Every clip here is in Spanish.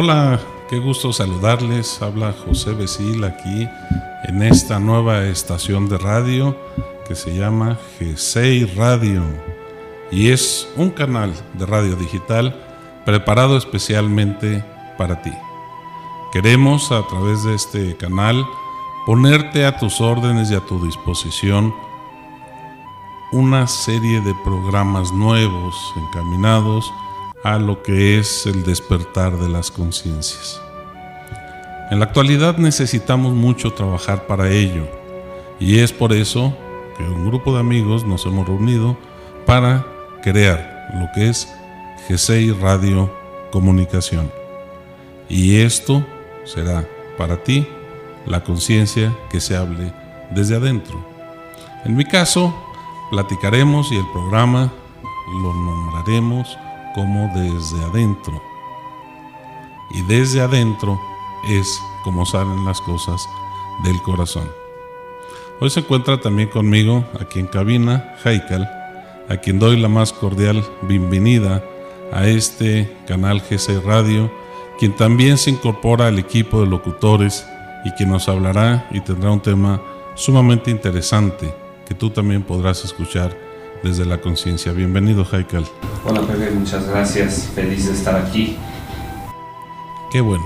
Hola, qué gusto saludarles. Habla José Besil aquí en esta nueva estación de radio que se llama G6 Radio y es un canal de radio digital preparado especialmente para ti. Queremos a través de este canal ponerte a tus órdenes y a tu disposición una serie de programas nuevos encaminados a lo que es el despertar de las conciencias. En la actualidad necesitamos mucho trabajar para ello y es por eso que un grupo de amigos nos hemos reunido para crear lo que es G6 Radio Comunicación. Y esto será para ti la conciencia que se hable desde adentro. En mi caso, platicaremos y el programa lo nombraremos como desde adentro. Y desde adentro es como salen las cosas del corazón. Hoy se encuentra también conmigo aquí en cabina Haikal, a quien doy la más cordial bienvenida a este canal GC Radio, quien también se incorpora al equipo de locutores y quien nos hablará y tendrá un tema sumamente interesante que tú también podrás escuchar desde la conciencia. Bienvenido, Haikal. Hola, Pepe, muchas gracias. Feliz de estar aquí. Qué bueno,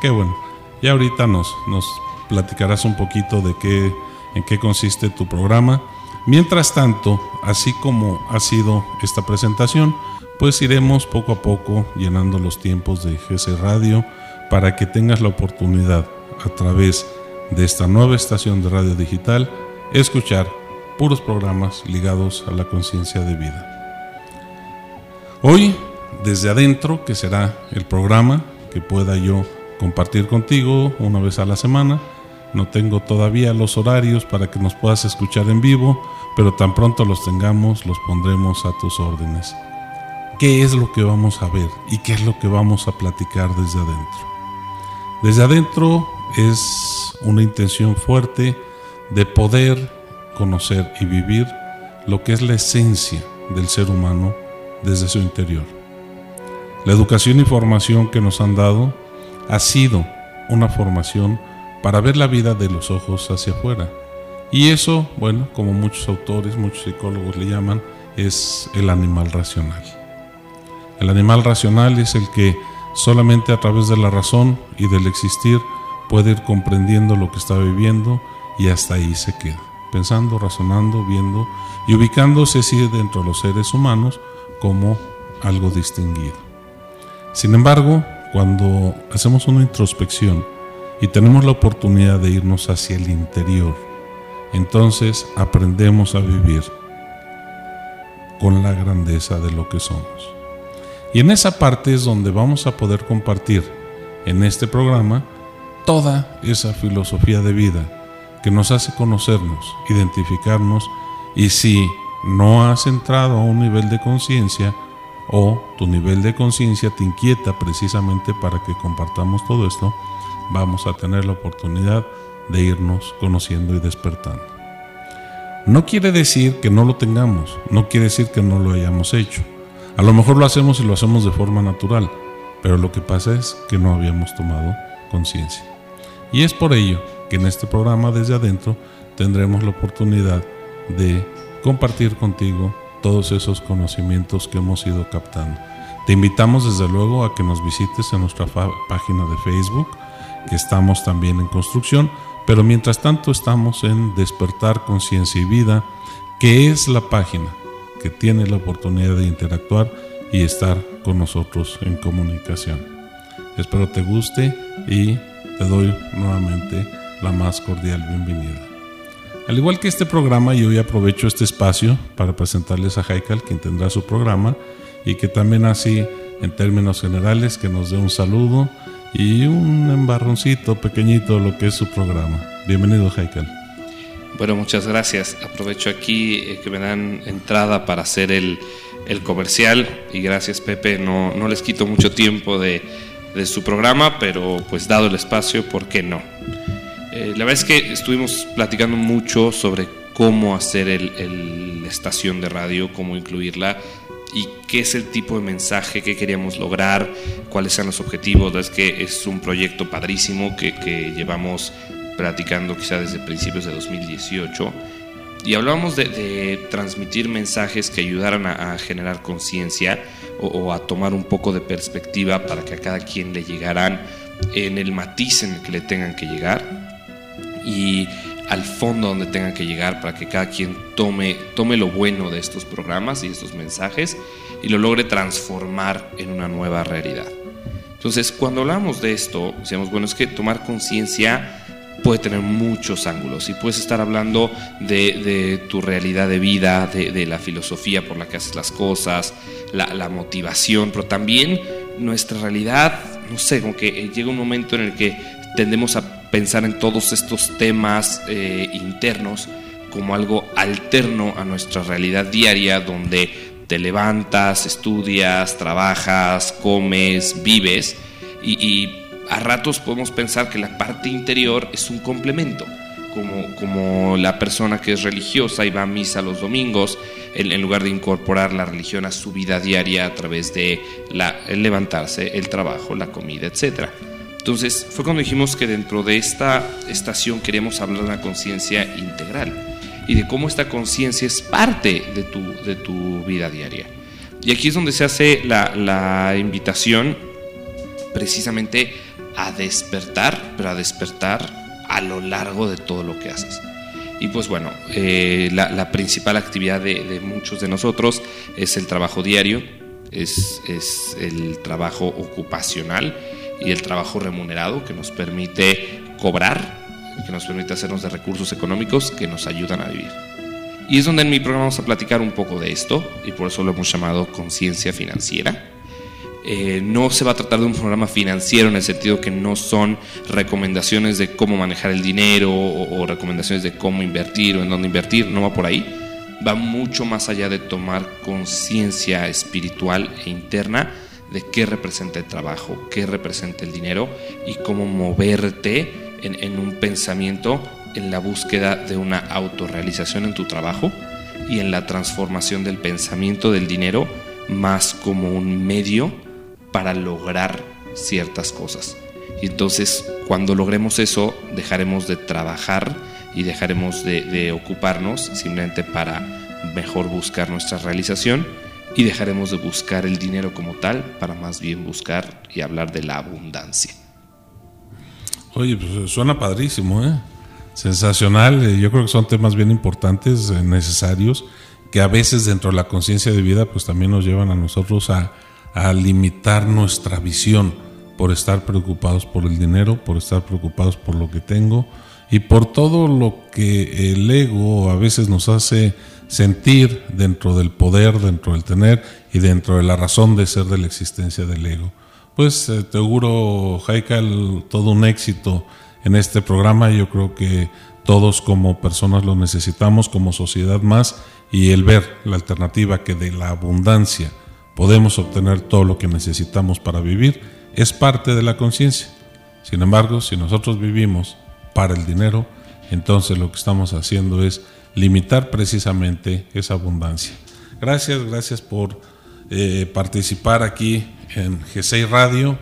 qué bueno. Y ahorita nos, nos platicarás un poquito de qué, en qué consiste tu programa. Mientras tanto, así como ha sido esta presentación, pues iremos poco a poco llenando los tiempos de GC Radio para que tengas la oportunidad a través de esta nueva estación de radio digital escuchar puros programas ligados a la conciencia de vida. Hoy, desde adentro, que será el programa que pueda yo compartir contigo una vez a la semana, no tengo todavía los horarios para que nos puedas escuchar en vivo, pero tan pronto los tengamos los pondremos a tus órdenes. ¿Qué es lo que vamos a ver y qué es lo que vamos a platicar desde adentro? Desde adentro es una intención fuerte de poder conocer y vivir lo que es la esencia del ser humano desde su interior. La educación y formación que nos han dado ha sido una formación para ver la vida de los ojos hacia afuera. Y eso, bueno, como muchos autores, muchos psicólogos le llaman, es el animal racional. El animal racional es el que solamente a través de la razón y del existir puede ir comprendiendo lo que está viviendo y hasta ahí se queda pensando, razonando, viendo y ubicándose así dentro de los seres humanos como algo distinguido. Sin embargo, cuando hacemos una introspección y tenemos la oportunidad de irnos hacia el interior, entonces aprendemos a vivir con la grandeza de lo que somos. Y en esa parte es donde vamos a poder compartir en este programa toda esa filosofía de vida que nos hace conocernos, identificarnos y si no has entrado a un nivel de conciencia o tu nivel de conciencia te inquieta precisamente para que compartamos todo esto, vamos a tener la oportunidad de irnos conociendo y despertando. No quiere decir que no lo tengamos, no quiere decir que no lo hayamos hecho. A lo mejor lo hacemos y lo hacemos de forma natural, pero lo que pasa es que no habíamos tomado conciencia. Y es por ello que en este programa desde adentro tendremos la oportunidad de compartir contigo todos esos conocimientos que hemos ido captando. Te invitamos desde luego a que nos visites en nuestra página de Facebook, que estamos también en construcción, pero mientras tanto estamos en Despertar Conciencia y Vida, que es la página que tiene la oportunidad de interactuar y estar con nosotros en comunicación. Espero te guste y te doy nuevamente la más cordial bienvenida. Al igual que este programa, yo hoy aprovecho este espacio para presentarles a Haikal, quien tendrá su programa, y que también así, en términos generales, que nos dé un saludo y un embarroncito pequeñito de lo que es su programa. Bienvenido, Haikal. Bueno, muchas gracias. Aprovecho aquí eh, que me dan entrada para hacer el, el comercial y gracias, Pepe. No, no les quito mucho tiempo de, de su programa, pero pues dado el espacio, ¿por qué no? Eh, la verdad es que estuvimos platicando mucho sobre cómo hacer el, estación de radio, cómo incluirla. y qué es el tipo de mensaje que queríamos lograr, cuáles eran los objetivos. Es que es un proyecto padrísimo que, que llevamos platicando quizá desde principios de 2018 y hablábamos de, transmitir mensajes que ayudaran a, generar conciencia o, a tomar un poco de perspectiva para que a cada quien le llegaran en el matiz en el que le tengan que llegar y al fondo donde tengan que llegar para que cada quien tome, tome lo bueno de estos programas y estos mensajes y lo logre transformar en una nueva realidad. Entonces, cuando hablamos de esto, decíamos, bueno, es que tomar conciencia puede tener muchos ángulos y puedes estar hablando de, tu realidad de vida, de, la filosofía por la que haces las cosas, la, motivación, pero también nuestra realidad, no sé, como que llega un momento en el que tendemos a pensar en todos estos temas eh, internos como algo alterno a nuestra realidad diaria donde te levantas, estudias, trabajas, comes, vives y a ratos podemos pensar que la parte interior es un complemento, como, como la persona que es religiosa y va a misa los domingos, en, lugar de incorporar la religión a su vida diaria a través de la, levantarse, el trabajo, la comida, etc. Entonces fue cuando dijimos que dentro de esta estación queremos hablar de una conciencia integral y de cómo esta conciencia es parte de tu, de tu vida diaria. Y aquí es donde se hace la, la invitación precisamente a despertar, pero a despertar a lo largo de todo lo que haces. Y pues bueno, eh, la, principal actividad de, muchos de nosotros es el trabajo diario, es, es, el trabajo ocupacional y el trabajo remunerado que nos permite cobrar, que nos permite hacernos de recursos económicos que nos ayudan a vivir. Y es donde en mi programa vamos a platicar un poco de esto y por eso lo hemos llamado conciencia financiera eh, no se va a tratar de un programa financiero en el sentido que no son recomendaciones de cómo manejar el dinero o, recomendaciones de cómo invertir o en dónde invertir, no va por ahí. Va mucho más allá de tomar conciencia espiritual e interna de qué representa el trabajo, qué representa el dinero y cómo moverte en, un pensamiento en la búsqueda de una autorrealización en tu trabajo y en la transformación del pensamiento del dinero más como un medio para lograr ciertas cosas. Y entonces cuando logremos eso dejaremos de trabajar y dejaremos de, ocuparnos simplemente para mejor buscar nuestra realización y dejaremos de buscar el dinero como tal para más bien buscar y hablar de la abundancia. Oye, pues suena padrísimo, ¿eh? Sensacional. Eh, yo creo que son temas bien importantes, eh, necesarios, que a veces dentro de la conciencia de vida, pues también nos llevan a nosotros a, a limitar nuestra visión por estar preocupados por el dinero, por estar preocupados por lo que tengo y por todo lo que el ego a veces nos hace sentir dentro del poder, dentro del tener y dentro de la razón de ser de la existencia del ego. Pues eh, te auguro, Haikal, todo un éxito en este programa. Yo creo que todos como personas lo necesitamos, como sociedad más, y el ver la alternativa que de la abundancia podemos obtener todo lo que necesitamos para vivir, es parte de la conciencia. Sin embargo, si nosotros vivimos para el dinero, entonces lo que estamos haciendo es limitar precisamente esa abundancia. Gracias, gracias por eh, participar aquí en G6 Radio.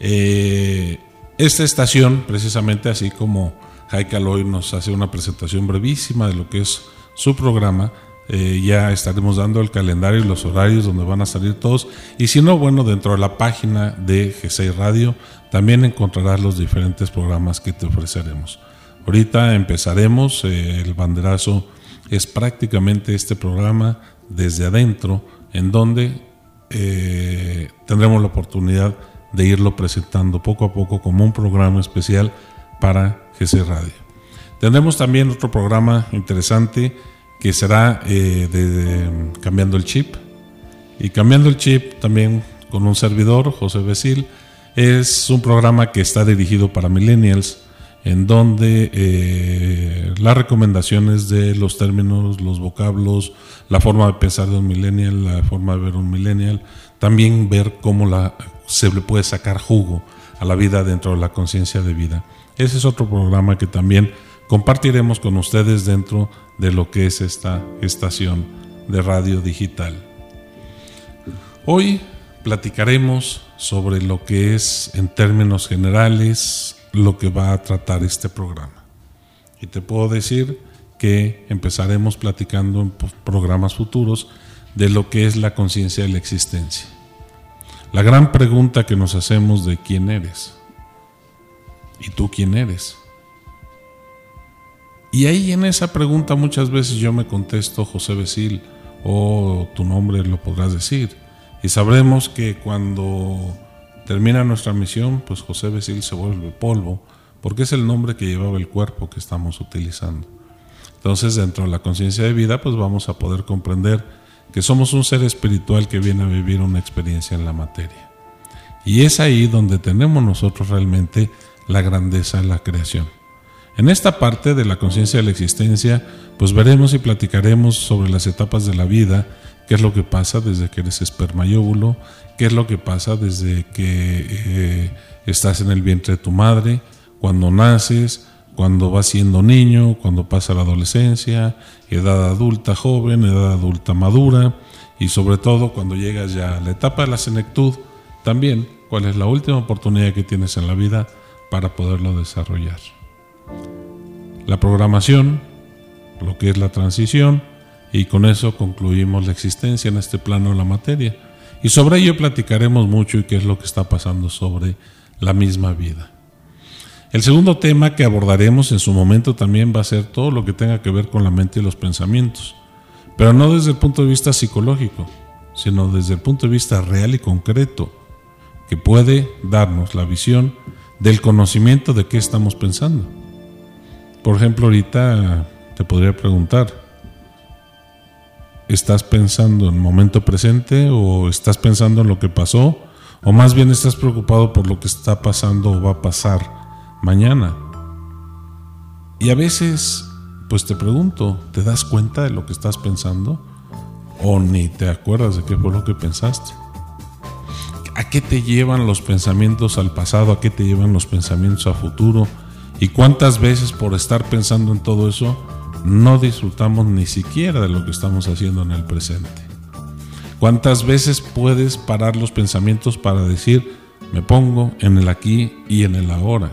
Eh, esta estación, precisamente así como Jaika hoy nos hace una presentación brevísima de lo que es su programa, eh, ya estaremos dando el calendario y los horarios donde van a salir todos. Y si no, bueno, dentro de la página de G6 Radio también encontrarás los diferentes programas que te ofreceremos. Ahorita empezaremos, eh, el banderazo es prácticamente este programa desde adentro, en donde eh, tendremos la oportunidad de irlo presentando poco a poco como un programa especial para G6 Radio. Tendremos también otro programa interesante que será eh, de, cambiando el chip. Y cambiando el chip también con un servidor, José Besil, es un programa que está dirigido para millennials, en donde eh, las recomendaciones de los términos, los vocablos, la forma de pensar de un millennial, la forma de ver un millennial, también ver cómo la, se le puede sacar jugo a la vida dentro de la conciencia de vida. Ese es otro programa que también compartiremos con ustedes dentro de lo que es esta estación de radio digital. Hoy platicaremos sobre lo que es en términos generales lo que va a tratar este programa. Y te puedo decir que empezaremos platicando en programas futuros de lo que es la conciencia de la existencia. La gran pregunta que nos hacemos de quién eres. ¿Y tú quién eres? Y ahí en esa pregunta muchas veces yo me contesto José Besil o tu nombre lo podrás decir. Y sabremos que cuando termina nuestra misión, pues José Besil se vuelve polvo, porque es el nombre que llevaba el cuerpo que estamos utilizando. Entonces, dentro de la conciencia de vida, pues vamos a poder comprender que somos un ser espiritual que viene a vivir una experiencia en la materia. Y es ahí donde tenemos nosotros realmente la grandeza de la creación. En esta parte de la conciencia de la existencia, pues veremos y platicaremos sobre las etapas de la vida, qué es lo que pasa desde que eres esperma y óvulo, qué es lo que pasa desde que eh, estás en el vientre de tu madre, cuando naces, cuando vas siendo niño, cuando pasa la adolescencia, edad adulta joven, edad adulta madura y sobre todo cuando llegas ya a la etapa de la senectud, también cuál es la última oportunidad que tienes en la vida para poderlo desarrollar. La programación, lo que es la transición, y con eso concluimos la existencia en este plano de la materia. Y sobre ello platicaremos mucho y qué es lo que está pasando sobre la misma vida. El segundo tema que abordaremos en su momento también va a ser todo lo que tenga que ver con la mente y los pensamientos, pero no desde el punto de vista psicológico, sino desde el punto de vista real y concreto, que puede darnos la visión del conocimiento de qué estamos pensando. Por ejemplo, ahorita te podría preguntar, ¿estás pensando en el momento presente o estás pensando en lo que pasó? ¿O más bien estás preocupado por lo que está pasando o va a pasar mañana? Y a veces, pues te pregunto, ¿te das cuenta de lo que estás pensando? ¿O ni te acuerdas de qué fue lo que pensaste? ¿A qué te llevan los pensamientos al pasado? ¿A qué te llevan los pensamientos a futuro? ¿Y cuántas veces por estar pensando en todo eso no disfrutamos ni siquiera de lo que estamos haciendo en el presente? ¿Cuántas veces puedes parar los pensamientos para decir, me pongo en el aquí y en el ahora?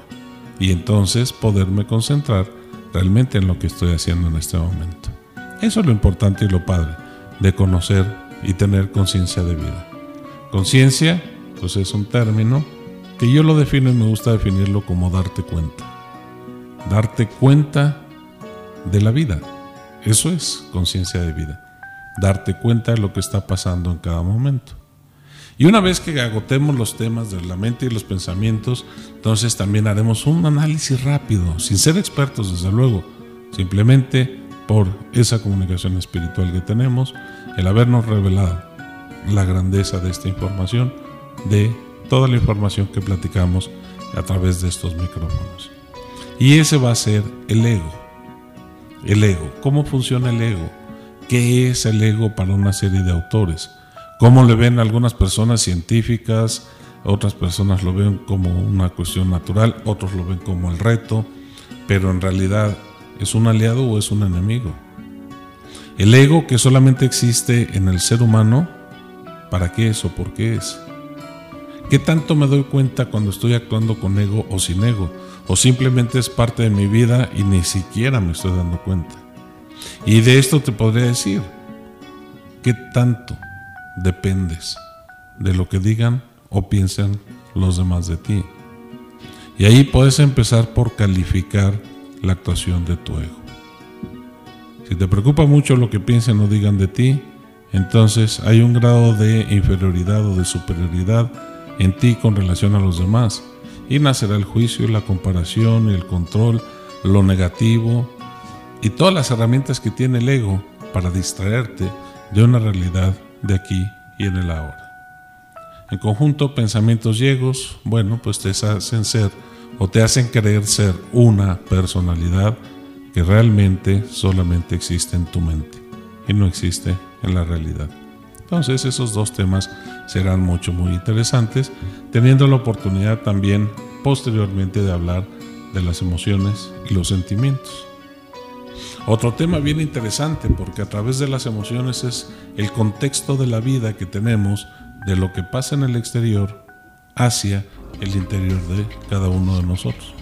Y entonces poderme concentrar realmente en lo que estoy haciendo en este momento. Eso es lo importante y lo padre de conocer y tener conciencia de vida. Conciencia, pues es un término que yo lo defino y me gusta definirlo como darte cuenta darte cuenta de la vida. Eso es conciencia de vida. Darte cuenta de lo que está pasando en cada momento. Y una vez que agotemos los temas de la mente y los pensamientos, entonces también haremos un análisis rápido, sin ser expertos desde luego, simplemente por esa comunicación espiritual que tenemos, el habernos revelado la grandeza de esta información, de toda la información que platicamos a través de estos micrófonos. Y ese va a ser el ego. El ego. ¿Cómo funciona el ego? ¿Qué es el ego para una serie de autores? ¿Cómo le ven algunas personas científicas? Otras personas lo ven como una cuestión natural, otros lo ven como el reto, pero en realidad es un aliado o es un enemigo. El ego que solamente existe en el ser humano, ¿para qué es o por qué es? ¿Qué tanto me doy cuenta cuando estoy actuando con ego o sin ego? o simplemente es parte de mi vida y ni siquiera me estoy dando cuenta. Y de esto te podría decir, ¿qué tanto dependes de lo que digan o piensen los demás de ti? Y ahí puedes empezar por calificar la actuación de tu ego. Si te preocupa mucho lo que piensen o digan de ti, entonces hay un grado de inferioridad o de superioridad en ti con relación a los demás y nacerá el juicio, la comparación, el control, lo negativo y todas las herramientas que tiene el ego para distraerte de una realidad de aquí y en el ahora. En conjunto, pensamientos y bueno, pues te hacen ser o te hacen creer ser una personalidad que realmente solamente existe en tu mente y no existe en la realidad. Entonces esos dos temas serán mucho, muy interesantes, teniendo la oportunidad también posteriormente de hablar de las emociones y los sentimientos. Otro tema bien interesante porque a través de las emociones es el contexto de la vida que tenemos de lo que pasa en el exterior hacia el interior de cada uno de nosotros.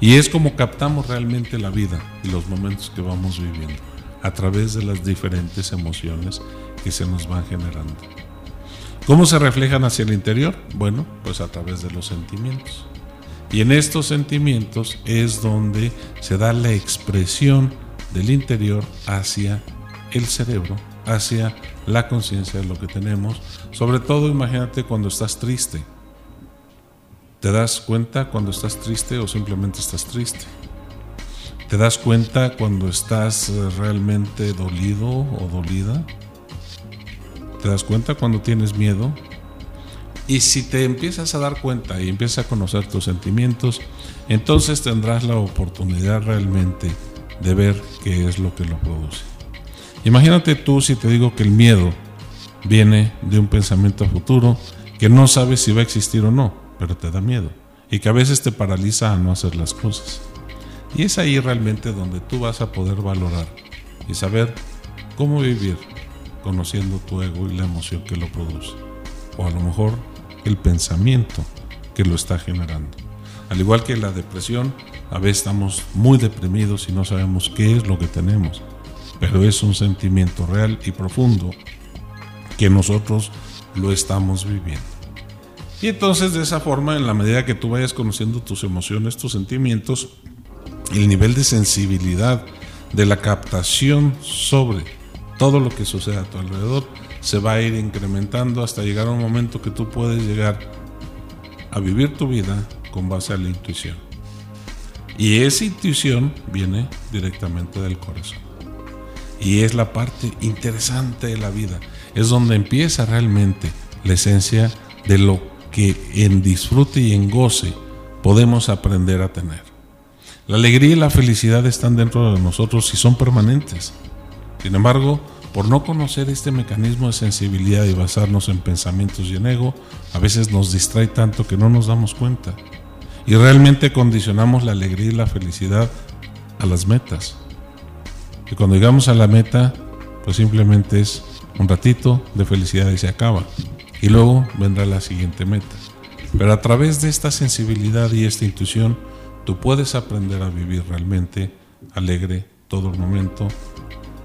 Y es como captamos realmente la vida y los momentos que vamos viviendo a través de las diferentes emociones que se nos van generando. ¿Cómo se reflejan hacia el interior? Bueno, pues a través de los sentimientos. Y en estos sentimientos es donde se da la expresión del interior hacia el cerebro, hacia la conciencia de lo que tenemos. Sobre todo imagínate cuando estás triste. ¿Te das cuenta cuando estás triste o simplemente estás triste? ¿Te das cuenta cuando estás eh, realmente dolido o dolida? ¿Te das cuenta cuando tienes miedo? Y si te empiezas a dar cuenta y empiezas a conocer tus sentimientos, entonces tendrás la oportunidad realmente de ver qué es lo que lo produce. Imagínate tú si te digo que el miedo viene de un pensamiento futuro que no sabes si va a existir o no, pero te da miedo y que a veces te paraliza a no hacer las cosas. Y es ahí realmente donde tú vas a poder valorar y saber cómo vivir conociendo tu ego y la emoción que lo produce. O a lo mejor el pensamiento que lo está generando. Al igual que la depresión, a veces estamos muy deprimidos y no sabemos qué es lo que tenemos, pero es un sentimiento real y profundo que nosotros lo estamos viviendo. Y entonces de esa forma, en la medida que tú vayas conociendo tus emociones, tus sentimientos, el nivel de sensibilidad, de la captación sobre todo lo que sucede a tu alrededor, se va a ir incrementando hasta llegar a un momento que tú puedes llegar a vivir tu vida con base a la intuición. Y esa intuición viene directamente del corazón. Y es la parte interesante de la vida. Es donde empieza realmente la esencia de lo que en disfrute y en goce podemos aprender a tener. La alegría y la felicidad están dentro de nosotros y son permanentes. Sin embargo, por no conocer este mecanismo de sensibilidad y basarnos en pensamientos y en ego, a veces nos distrae tanto que no nos damos cuenta. Y realmente condicionamos la alegría y la felicidad a las metas. Y cuando llegamos a la meta, pues simplemente es un ratito de felicidad y se acaba. Y luego vendrá la siguiente meta. Pero a través de esta sensibilidad y esta intuición, tú puedes aprender a vivir realmente alegre todo el momento,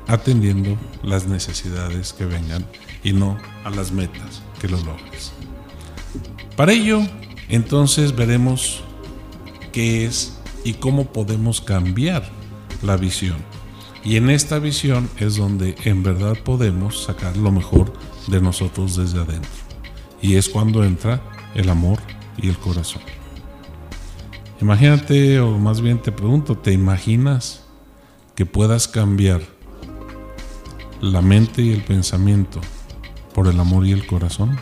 atendiendo las necesidades que vengan y no a las metas que lo logres. Para ello, entonces veremos qué es y cómo podemos cambiar la visión. Y en esta visión es donde en verdad podemos sacar lo mejor de nosotros desde adentro. Y es cuando entra el amor y el corazón. Imagínate, o más bien te pregunto, ¿te imaginas que puedas cambiar la mente y el pensamiento por el amor y el corazón?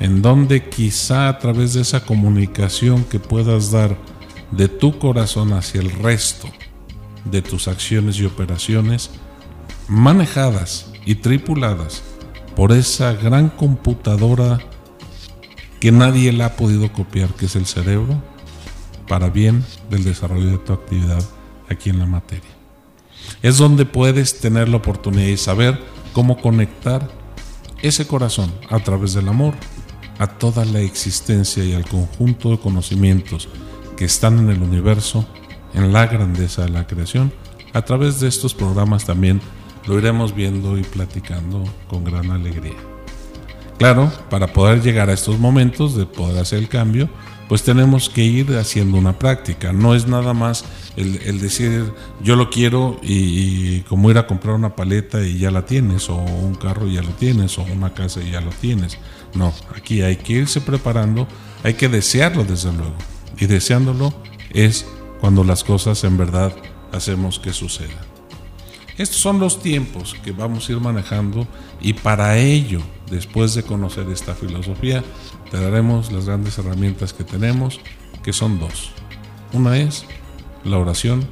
En donde quizá a través de esa comunicación que puedas dar de tu corazón hacia el resto de tus acciones y operaciones, manejadas y tripuladas por esa gran computadora que nadie la ha podido copiar, que es el cerebro, para bien del desarrollo de tu actividad aquí en la materia es donde puedes tener la oportunidad de saber cómo conectar ese corazón a través del amor a toda la existencia y al conjunto de conocimientos que están en el universo, en la grandeza de la creación. A través de estos programas también lo iremos viendo y platicando con gran alegría. Claro, para poder llegar a estos momentos de poder hacer el cambio, pues tenemos que ir haciendo una práctica. No es nada más el, decir yo lo quiero y, como ir a comprar una paleta y ya la tienes, o un carro y ya lo tienes, o una casa y ya lo tienes. No, aquí hay que irse preparando, hay que desearlo desde luego. Y deseándolo es cuando las cosas en verdad hacemos que sucedan. Estos son los tiempos que vamos a ir manejando y para ello, después de conocer esta filosofía, te daremos las grandes herramientas que tenemos, que son dos. Una es la oración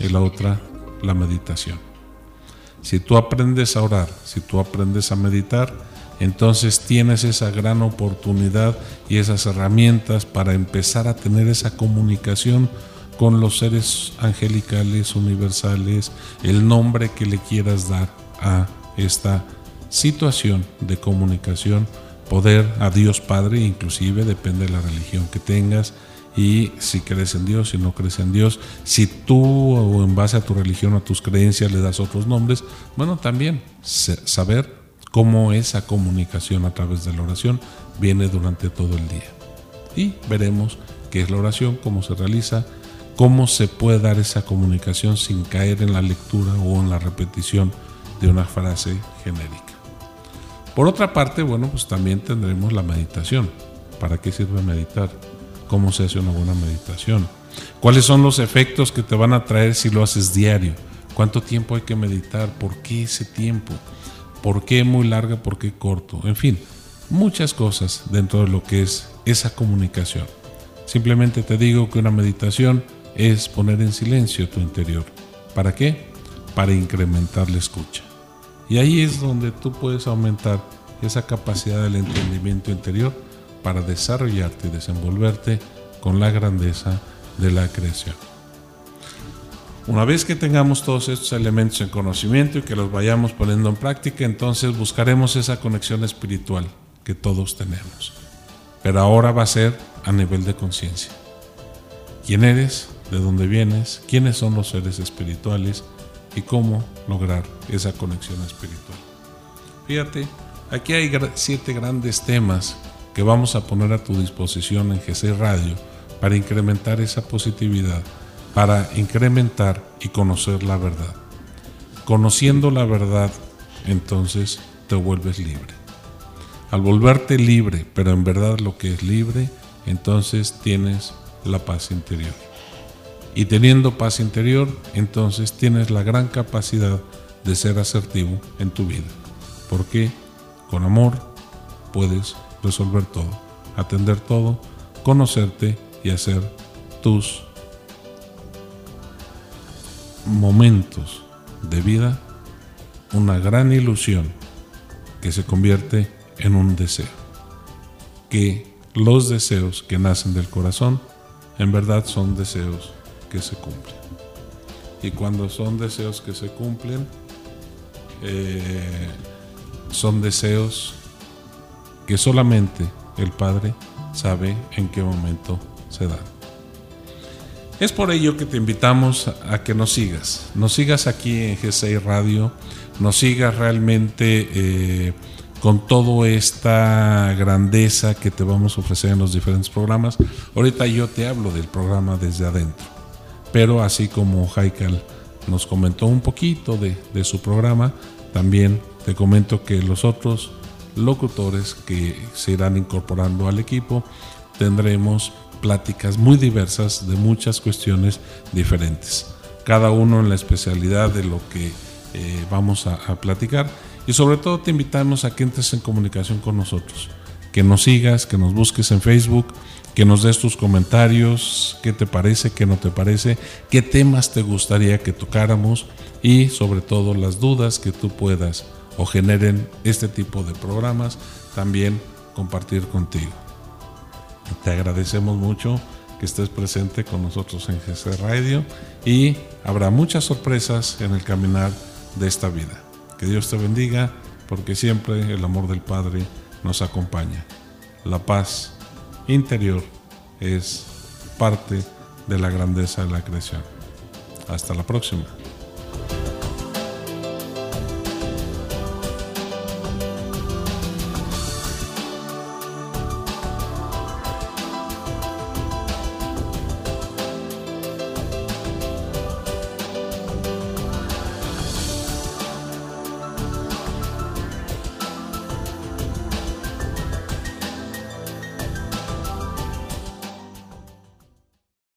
y la otra la meditación. Si tú aprendes a orar, si tú aprendes a meditar, entonces tienes esa gran oportunidad y esas herramientas para empezar a tener esa comunicación con los seres angelicales, universales, el nombre que le quieras dar a esta situación de comunicación, poder a Dios Padre, inclusive depende de la religión que tengas y si crees en Dios, si no crees en Dios, si tú o en base a tu religión o a tus creencias le das otros nombres, bueno, también saber cómo esa comunicación a través de la oración viene durante todo el día. Y veremos qué es la oración, cómo se realiza, cómo se puede dar esa comunicación sin caer en la lectura o en la repetición de una frase genérica. Por otra parte, bueno, pues también tendremos la meditación. ¿Para qué sirve meditar? ¿Cómo se hace una buena meditación? ¿Cuáles son los efectos que te van a traer si lo haces diario? ¿Cuánto tiempo hay que meditar? ¿Por qué ese tiempo? ¿Por qué muy larga? ¿Por qué corto? En fin, muchas cosas dentro de lo que es esa comunicación. Simplemente te digo que una meditación es poner en silencio tu interior. ¿Para qué? Para incrementar la escucha. Y ahí es donde tú puedes aumentar esa capacidad del entendimiento interior para desarrollarte y desenvolverte con la grandeza de la creación. Una vez que tengamos todos estos elementos en conocimiento y que los vayamos poniendo en práctica, entonces buscaremos esa conexión espiritual que todos tenemos. Pero ahora va a ser a nivel de conciencia. ¿Quién eres? ¿De dónde vienes? ¿Quiénes son los seres espirituales? y cómo lograr esa conexión espiritual. Fíjate, aquí hay siete grandes temas que vamos a poner a tu disposición en GC Radio para incrementar esa positividad, para incrementar y conocer la verdad. Conociendo la verdad, entonces te vuelves libre. Al volverte libre, pero en verdad lo que es libre, entonces tienes la paz interior. Y teniendo paz interior, entonces tienes la gran capacidad de ser asertivo en tu vida. Porque con amor puedes resolver todo, atender todo, conocerte y hacer tus momentos de vida una gran ilusión que se convierte en un deseo. Que los deseos que nacen del corazón en verdad son deseos que se cumplen. Y cuando son deseos que se cumplen, eh, son deseos que solamente el Padre sabe en qué momento se dan. Es por ello que te invitamos a que nos sigas, nos sigas aquí en G6 Radio, nos sigas realmente eh, con toda esta grandeza que te vamos a ofrecer en los diferentes programas. Ahorita yo te hablo del programa desde adentro pero así como Haikal nos comentó un poquito de, su programa, también te comento que los otros locutores que se irán incorporando al equipo tendremos pláticas muy diversas de muchas cuestiones diferentes, cada uno en la especialidad de lo que eh, vamos a, a platicar. Y sobre todo te invitamos a que entres en comunicación con nosotros, que nos sigas, que nos busques en Facebook, que nos des tus comentarios, qué te parece, qué no te parece, qué temas te gustaría que tocáramos y sobre todo las dudas que tú puedas o generen este tipo de programas también compartir contigo. Te agradecemos mucho que estés presente con nosotros en GC Radio y habrá muchas sorpresas en el caminar de esta vida. Que Dios te bendiga porque siempre el amor del Padre nos acompaña. La paz interior es parte de la grandeza de la creación. Hasta la próxima.